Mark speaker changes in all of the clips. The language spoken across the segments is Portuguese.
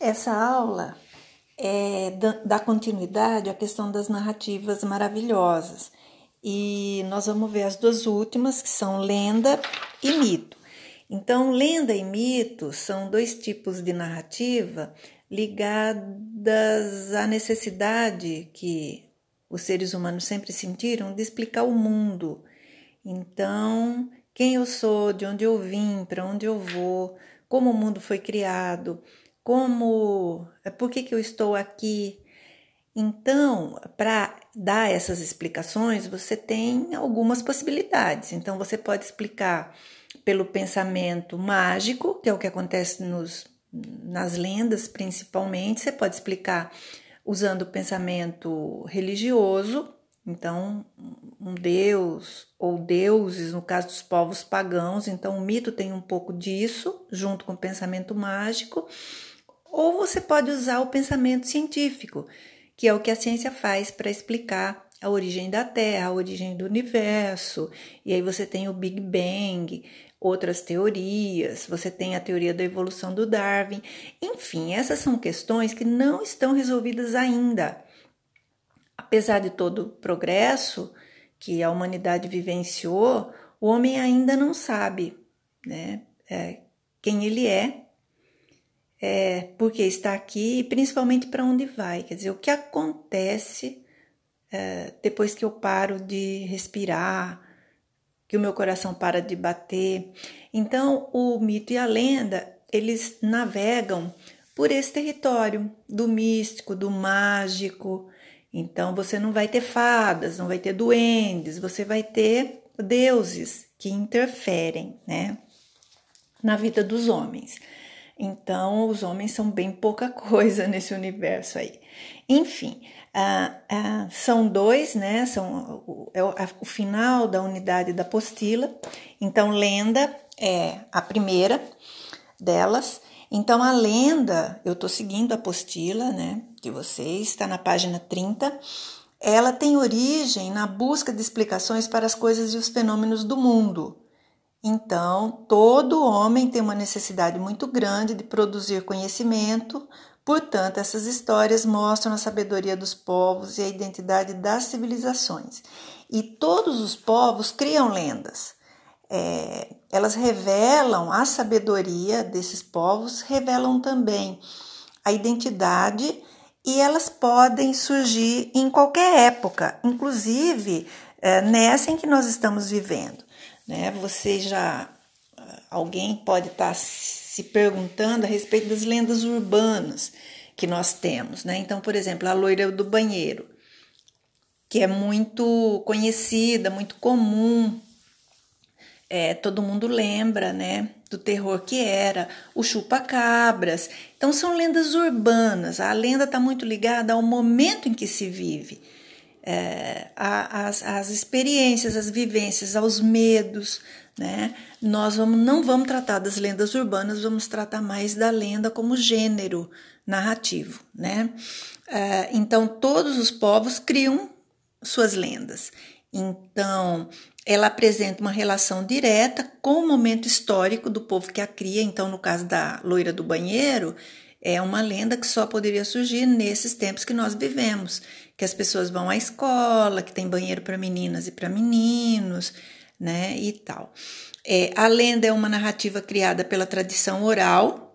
Speaker 1: Essa aula é, dá continuidade à questão das narrativas maravilhosas. E nós vamos ver as duas últimas, que são lenda e mito. Então, lenda e mito são dois tipos de narrativa ligadas à necessidade que os seres humanos sempre sentiram de explicar o mundo. Então, quem eu sou, de onde eu vim, para onde eu vou, como o mundo foi criado, como, é, por que, que eu estou aqui. Então, para dar essas explicações, você tem algumas possibilidades. Então, você pode explicar pelo pensamento mágico, que é o que acontece nos, nas lendas principalmente, você pode explicar usando o pensamento religioso, então um deus ou deuses, no caso dos povos pagãos, então o mito tem um pouco disso, junto com o pensamento mágico. Ou você pode usar o pensamento científico, que é o que a ciência faz para explicar a origem da Terra, a origem do universo. E aí você tem o Big Bang, outras teorias, você tem a teoria da evolução do Darwin. Enfim, essas são questões que não estão resolvidas ainda. Apesar de todo o progresso que a humanidade vivenciou, o homem ainda não sabe né, é, quem ele é é, porque está aqui e principalmente para onde vai. Quer dizer, o que acontece é, depois que eu paro de respirar, que o meu coração para de bater. Então, o mito e a lenda eles navegam por esse território do místico, do mágico. Então, você não vai ter fadas, não vai ter duendes, você vai ter deuses que interferem, né, na vida dos homens. Então, os homens são bem pouca coisa nesse universo aí. Enfim, uh, uh, são dois, né? São, é o, o final da unidade da apostila. Então, lenda é a primeira delas. Então, a lenda, eu estou seguindo a apostila, né? De vocês, está na página 30. Ela tem origem na busca de explicações para as coisas e os fenômenos do mundo então, todo homem tem uma necessidade muito grande de produzir conhecimento, portanto, essas histórias mostram a sabedoria dos povos e a identidade das civilizações. E todos os povos criam lendas. É, elas revelam a sabedoria desses povos, revelam também a identidade e elas podem surgir em qualquer época, inclusive é, nessa em que nós estamos vivendo. Né? Você já. Alguém pode estar tá se perguntando a respeito das lendas urbanas que nós temos. Né? Então, por exemplo, a loira do banheiro, que é muito conhecida, muito comum. É, todo mundo lembra, né, do terror que era, o chupa-cabras. Então são lendas urbanas. A lenda está muito ligada ao momento em que se vive é, as, as experiências, as vivências, aos medos, né? Nós vamos, não vamos tratar das lendas urbanas, vamos tratar mais da lenda como gênero narrativo, né? É, então, todos os povos criam suas lendas. Então, ela apresenta uma relação direta com o momento histórico do povo que a cria. Então, no caso da loira do banheiro, é uma lenda que só poderia surgir nesses tempos que nós vivemos, que as pessoas vão à escola, que tem banheiro para meninas e para meninos, né, e tal. É, a lenda é uma narrativa criada pela tradição oral,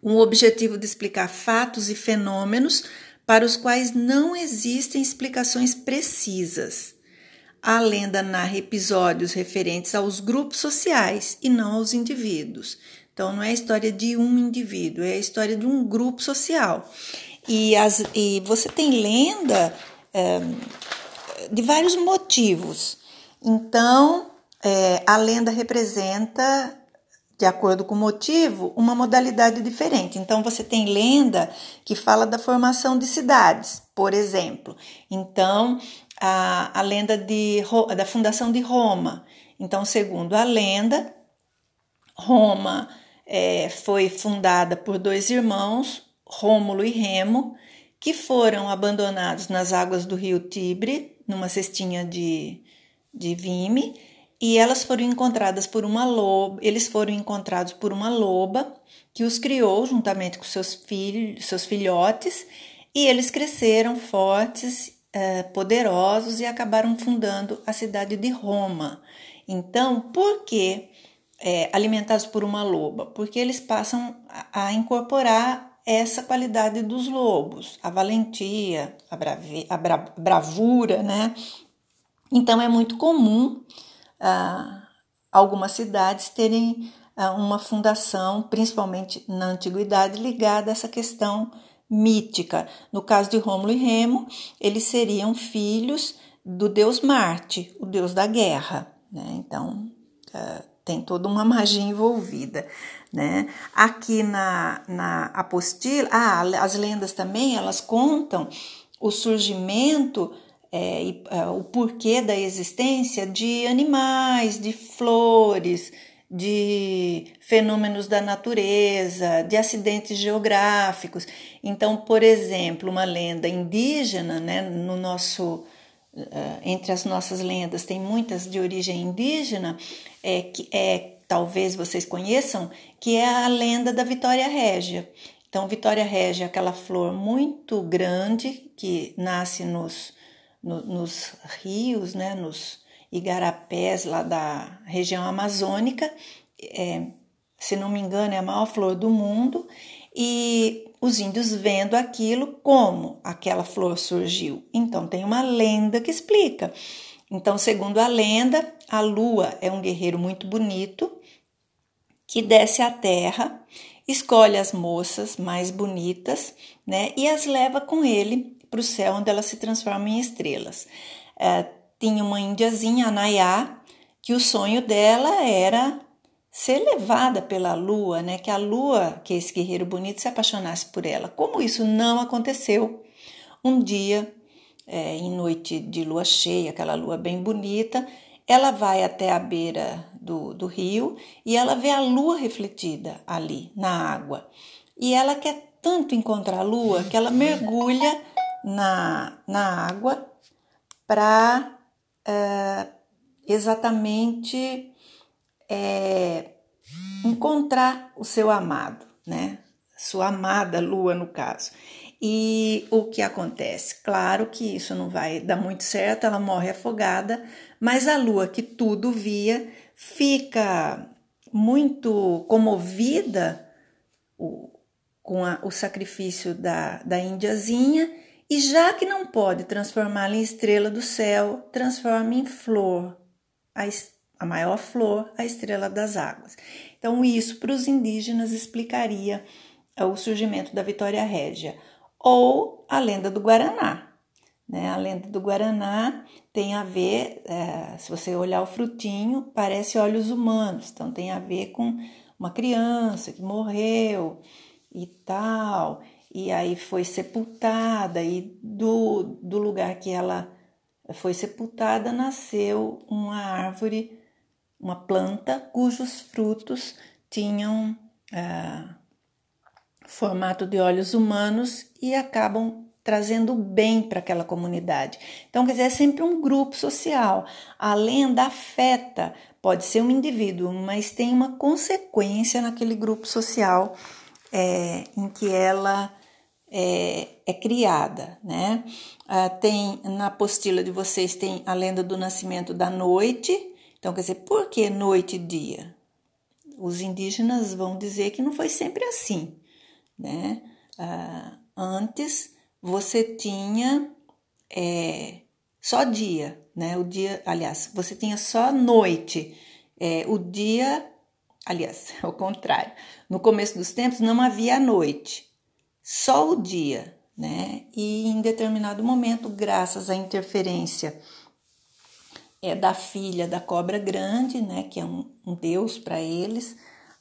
Speaker 1: com o objetivo de explicar fatos e fenômenos para os quais não existem explicações precisas. A lenda narra episódios referentes aos grupos sociais e não aos indivíduos. Então, não é a história de um indivíduo, é a história de um grupo social. E, as, e você tem lenda é, de vários motivos. Então, é, a lenda representa, de acordo com o motivo, uma modalidade diferente. Então, você tem lenda que fala da formação de cidades, por exemplo. Então, a, a lenda de, da fundação de Roma. Então, segundo a lenda, Roma é, foi fundada por dois irmãos, Rômulo e Remo, que foram abandonados nas águas do rio Tibre, numa cestinha de, de vime, e elas foram encontradas por uma loba, eles foram encontrados por uma loba que os criou juntamente com seus filhos, seus filhotes, e eles cresceram fortes, eh, poderosos e acabaram fundando a cidade de Roma. Então, por que é, alimentados por uma loba? Porque eles passam a incorporar essa qualidade dos lobos, a valentia, a, a bra, bravura, né? Então é muito comum ah, algumas cidades terem ah, uma fundação, principalmente na antiguidade, ligada a essa questão mítica. No caso de Rômulo e Remo, eles seriam filhos do deus Marte, o deus da guerra. Né? Então, ah, tem toda uma magia envolvida, né? Aqui na, na apostila, ah, as lendas também, elas contam o surgimento é, e, é, o porquê da existência de animais, de flores, de fenômenos da natureza, de acidentes geográficos. Então, por exemplo, uma lenda indígena, né, no nosso uh, entre as nossas lendas tem muitas de origem indígena, é, que é talvez vocês conheçam, que é a lenda da Vitória Régia. Então, Vitória Régia é aquela flor muito grande que nasce nos, no, nos rios, né, nos igarapés lá da região amazônica. É, se não me engano, é a maior flor do mundo. E os índios vendo aquilo, como aquela flor surgiu. Então, tem uma lenda que explica. Então, segundo a lenda, a lua é um guerreiro muito bonito que desce à terra, escolhe as moças mais bonitas, né, e as leva com ele para o céu, onde elas se transformam em estrelas. É, tinha uma índiazinha, a Nayá, que o sonho dela era ser levada pela lua, né? Que a lua, que esse guerreiro bonito, se apaixonasse por ela. Como isso não aconteceu, um dia, é, em noite de lua cheia, aquela lua bem bonita, ela vai até a beira do, do rio e ela vê a lua refletida ali na água. E ela quer tanto encontrar a lua que ela mergulha na, na água para é, exatamente é, encontrar o seu amado, né? Sua amada lua, no caso. E o que acontece? Claro que isso não vai dar muito certo, ela morre afogada, mas a lua, que tudo via, fica muito comovida com a, o sacrifício da, da índiazinha e já que não pode transformá-la em estrela do céu, transforma em flor, a, a maior flor, a estrela das águas. Então, isso para os indígenas explicaria é, o surgimento da Vitória Régia. Ou a lenda do Guaraná. Né? A lenda do Guaraná tem a ver, é, se você olhar o frutinho, parece olhos humanos, então tem a ver com uma criança que morreu e tal, e aí foi sepultada, e do, do lugar que ela foi sepultada nasceu uma árvore uma planta cujos frutos tinham é, formato de olhos humanos e acabam trazendo bem para aquela comunidade. Então, quer dizer, é sempre um grupo social. A lenda afeta, pode ser um indivíduo, mas tem uma consequência naquele grupo social é, em que ela é, é criada, né? Ah, tem na apostila de vocês tem a lenda do nascimento da noite, então, quer dizer, por que noite e dia? Os indígenas vão dizer que não foi sempre assim, né? Ah, antes você tinha é, só dia, né? O dia, aliás, você tinha só noite. É, o dia, aliás, ao contrário. No começo dos tempos não havia noite, só o dia, né? E em determinado momento, graças à interferência é da filha da cobra grande, né, que é um, um deus para eles,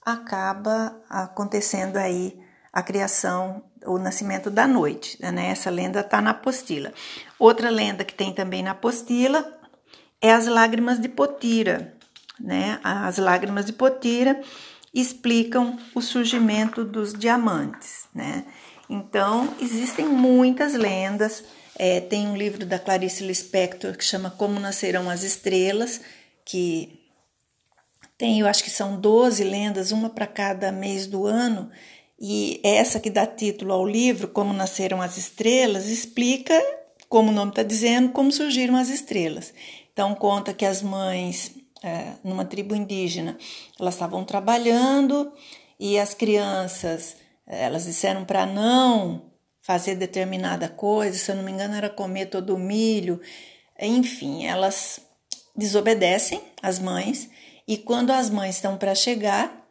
Speaker 1: acaba acontecendo aí a criação, o nascimento da noite. Né? Essa lenda está na apostila. Outra lenda que tem também na apostila é as lágrimas de Potira. Né? As lágrimas de Potira explicam o surgimento dos diamantes. Né? Então, existem muitas lendas é, tem um livro da Clarice Lispector que chama Como Nascerão as Estrelas, que Tem, eu acho que são 12 lendas, uma para cada mês do ano, e essa que dá título ao livro, Como Nasceram as Estrelas, explica, como o nome está dizendo, como surgiram as estrelas. Então, conta que as mães, é, numa tribo indígena, elas estavam trabalhando e as crianças, elas disseram para não fazer determinada coisa, se eu não me engano, era comer todo o milho. Enfim, elas desobedecem as mães e quando as mães estão para chegar,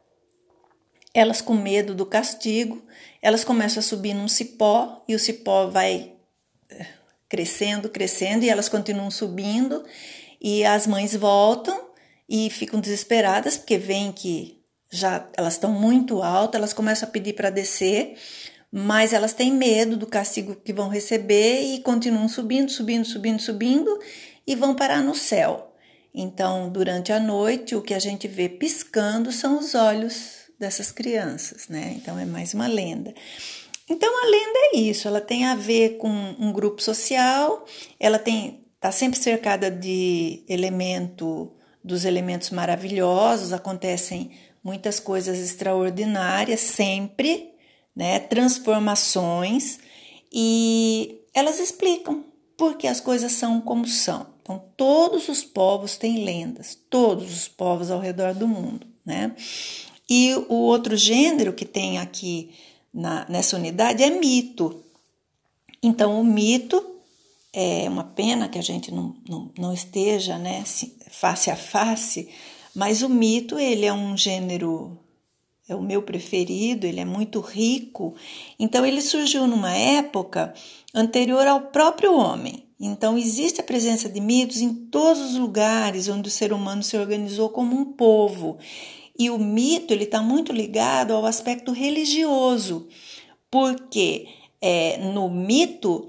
Speaker 1: elas com medo do castigo, elas começam a subir num cipó e o cipó vai eh, crescendo, crescendo e elas continuam subindo e as mães voltam e ficam desesperadas porque veem que já elas estão muito altas, elas começam a pedir para descer, mas elas têm medo do castigo que vão receber e continuam subindo, subindo, subindo, subindo e vão parar no céu. Então, durante a noite, o que a gente vê piscando são os olhos dessas crianças, né? Então é mais uma lenda. Então a lenda é isso, ela tem a ver com um grupo social, ela tem está sempre cercada de elemento dos elementos maravilhosos, acontecem muitas coisas extraordinárias sempre, né? Transformações e elas explicam porque as coisas são como são. Então todos os povos têm lendas, todos os povos ao redor do mundo, né? E o outro gênero que tem aqui na, nessa unidade é mito. Então, o mito é uma pena que a gente não, não, não esteja né, face a face, mas o mito ele é um gênero, é o meu preferido, ele é muito rico. Então, ele surgiu numa época anterior ao próprio homem. Então, existe a presença de mitos em todos os lugares onde o ser humano se organizou como um povo. E o mito ele está muito ligado ao aspecto religioso, porque é, no mito,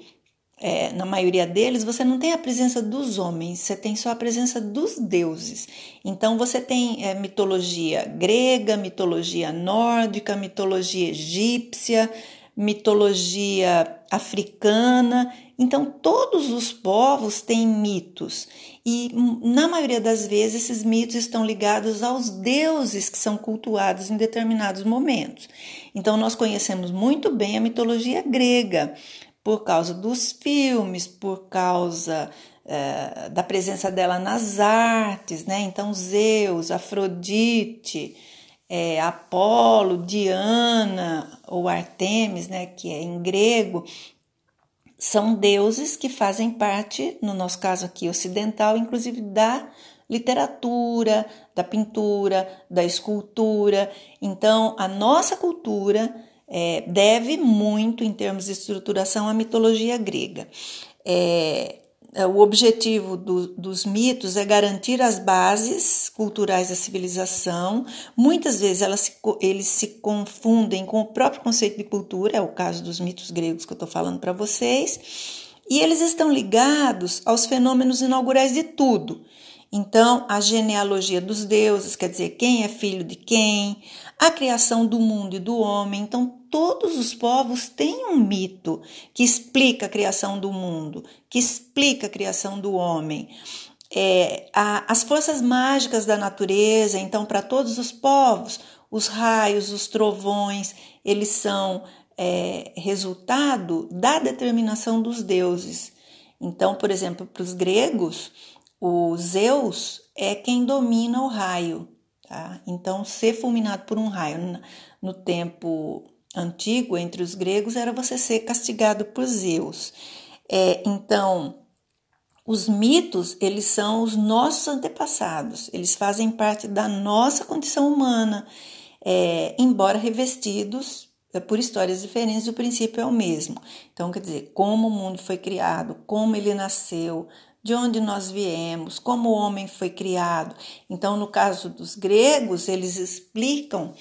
Speaker 1: é, na maioria deles, você não tem a presença dos homens, você tem só a presença dos deuses. Então você tem é, mitologia grega, mitologia nórdica, mitologia egípcia, mitologia africana. Então todos os povos têm mitos e na maioria das vezes esses mitos estão ligados aos deuses que são cultuados em determinados momentos. Então nós conhecemos muito bem a mitologia grega por causa dos filmes, por causa é, da presença dela nas artes, né? Então Zeus, Afrodite, é, Apolo, Diana ou Artemis, né? Que é em grego são deuses que fazem parte, no nosso caso aqui ocidental, inclusive da literatura, da pintura, da escultura. Então, a nossa cultura é, deve muito, em termos de estruturação, à mitologia grega. É, é, o objetivo do, dos mitos é garantir as bases culturais da civilização. Muitas vezes elas se, eles se confundem com o próprio conceito de cultura, é o caso dos mitos gregos que eu estou falando para vocês, e eles estão ligados aos fenômenos inaugurais de tudo. Então, a genealogia dos deuses, quer dizer, quem é filho de quem, a criação do mundo e do homem. Então, todos os povos têm um mito que explica a criação do mundo, que explica a criação do homem. É, a, as forças mágicas da natureza, então, para todos os povos, os raios, os trovões, eles são é, resultado da determinação dos deuses. Então, por exemplo, para os gregos, o Zeus é quem domina o raio. Tá? Então, ser fulminado por um raio no tempo antigo entre os gregos era você ser castigado por Zeus. É, então, os mitos, eles são os nossos antepassados, eles fazem parte da nossa condição humana, é, embora revestidos é, por histórias diferentes, o princípio é o mesmo. Então, quer dizer, como o mundo foi criado, como ele nasceu, de onde nós viemos, como o homem foi criado. Então, no caso dos gregos, eles explicam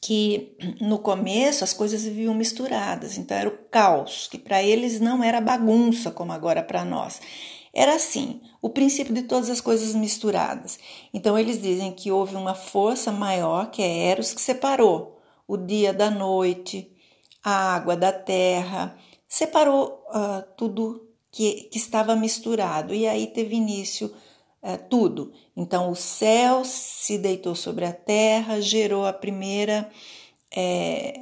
Speaker 1: que no começo as coisas viviam misturadas, então era o caos, que para eles não era bagunça como agora para nós. Era assim, o princípio de todas as coisas misturadas. Então eles dizem que houve uma força maior, que é Eros, que separou o dia da noite, a água da terra, separou uh, tudo que, que estava misturado. E aí teve início é, tudo. Então, o céu se deitou sobre a terra, gerou a primeira, é,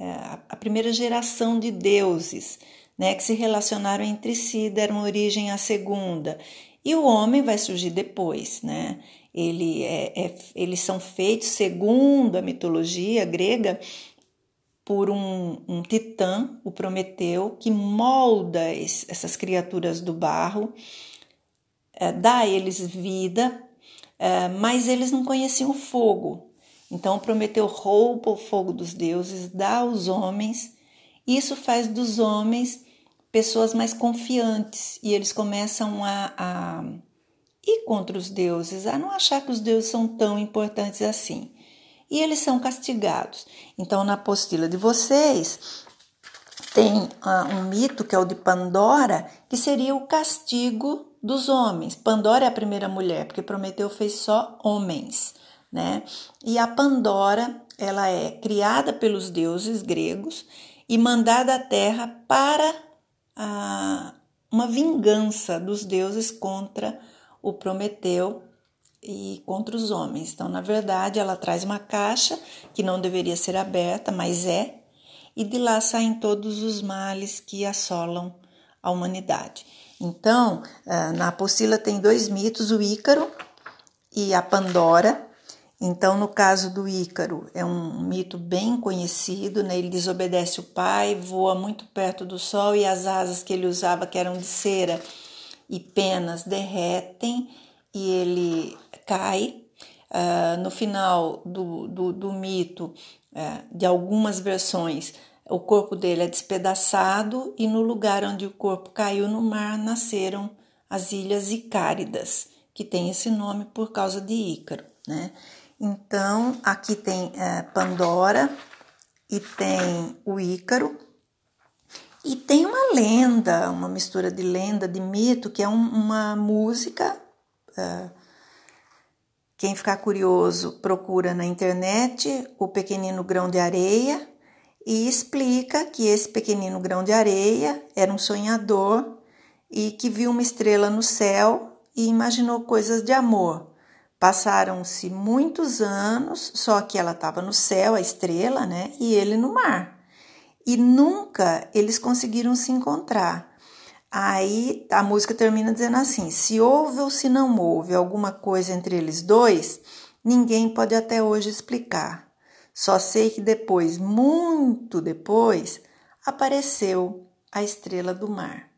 Speaker 1: é, a primeira geração de deuses, né, que se relacionaram entre si, deram origem à segunda. E o homem vai surgir depois, né? Ele é, é, eles são feitos, segundo a mitologia grega, por um, um titã, o Prometeu, que molda essas criaturas do barro, é, dá a eles vida, é, mas eles não conheciam o fogo. Então Prometeu rouba o fogo dos deuses, dá aos homens, isso faz dos homens pessoas mais confiantes e eles começam a, a ir contra os deuses, a não achar que os deuses são tão importantes assim. E eles são castigados. Então, na apostila de vocês, tem uh, um mito que é o de Pandora, que seria o castigo dos homens. Pandora é a primeira mulher, porque Prometeu fez só homens, né? E a Pandora, ela é criada pelos deuses gregos e mandada à terra para a, uma vingança dos deuses contra o Prometeu e contra os homens. Então, na verdade, ela traz uma caixa que não deveria ser aberta, mas é, e de lá saem todos os males que assolam a humanidade. Então, ah, na apostila tem dois mitos, o Ícaro e a Pandora, então, no caso do Ícaro, é um mito bem conhecido, né? ele desobedece o pai, voa muito perto do sol e as asas que ele usava, que eram de cera e penas, derretem e ele cai. Uh, no final do, do, do mito, uh, de algumas versões, o corpo dele é despedaçado e no lugar onde o corpo caiu no mar nasceram as ilhas Icáridas, que tem esse nome por causa de Ícaro, né? Então, aqui tem é, Pandora e tem o Ícaro. E tem uma lenda, uma mistura de lenda, de mito, que é um, uma música. É, quem ficar curioso, procura na internet o pequenino grão de areia e explica que esse pequenino grão de areia era um sonhador e que viu uma estrela no céu e imaginou coisas de amor. Passaram-se muitos anos, só que ela estava no céu, a estrela, né? E ele no mar. E nunca eles conseguiram se encontrar. Aí a música termina dizendo assim: se houve ou se não houve alguma coisa entre eles dois, ninguém pode até hoje explicar. Só sei que depois, muito depois, apareceu a estrela do mar.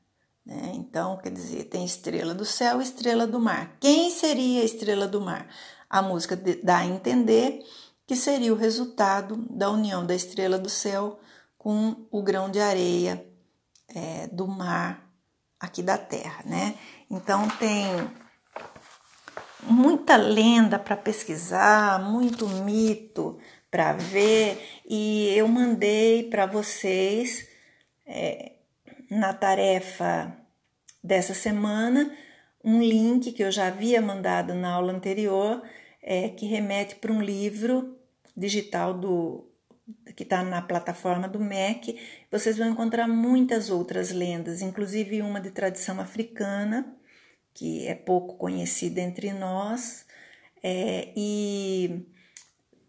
Speaker 1: Né? Então, quer dizer, tem estrela do céu estrela do mar. Quem seria a estrela do mar? A música dá a entender que seria o resultado da união da estrela do céu com o grão de areia é, do mar aqui da terra, né? Então tem muita lenda para pesquisar, muito mito para ver e eu mandei para vocês é, na tarefa dessa semana um link que eu já havia mandado na aula anterior, é, que remete para um livro digital do que está na plataforma do MEC. Vocês vão encontrar muitas outras lendas, inclusive uma de tradição africana, que é pouco conhecida entre nós, é, e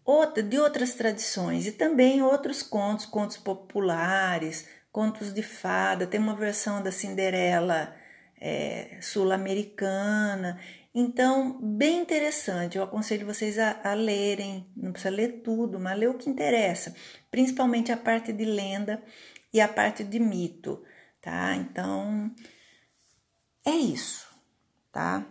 Speaker 1: outra, de outras tradições, e também outros contos, contos populares, contos de fada, tem uma versão da Cinderela é, sul-americana. Então, bem interessante. Eu aconselho vocês a, a, lerem, não precisa ler tudo, mas ler o que interessa, principalmente a parte de lenda e a parte de mito, tá? Então, é isso, tá?